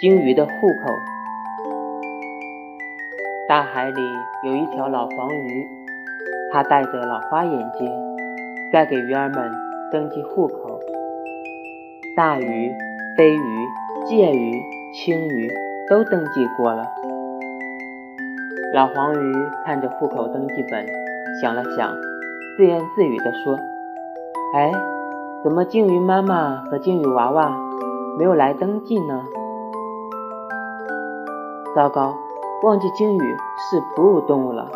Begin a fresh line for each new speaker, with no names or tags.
鲸鱼的户口。大海里有一条老黄鱼，它戴着老花眼镜，在给鱼儿们登记户口。大鱼、飞鱼、介鱼、青鱼都登记过了。老黄鱼看着户口登记本，想了想，自言自语地说：“哎，怎么鲸鱼妈妈和鲸鱼娃娃没有来登记呢？糟糕，忘记鲸鱼是哺乳动物了。”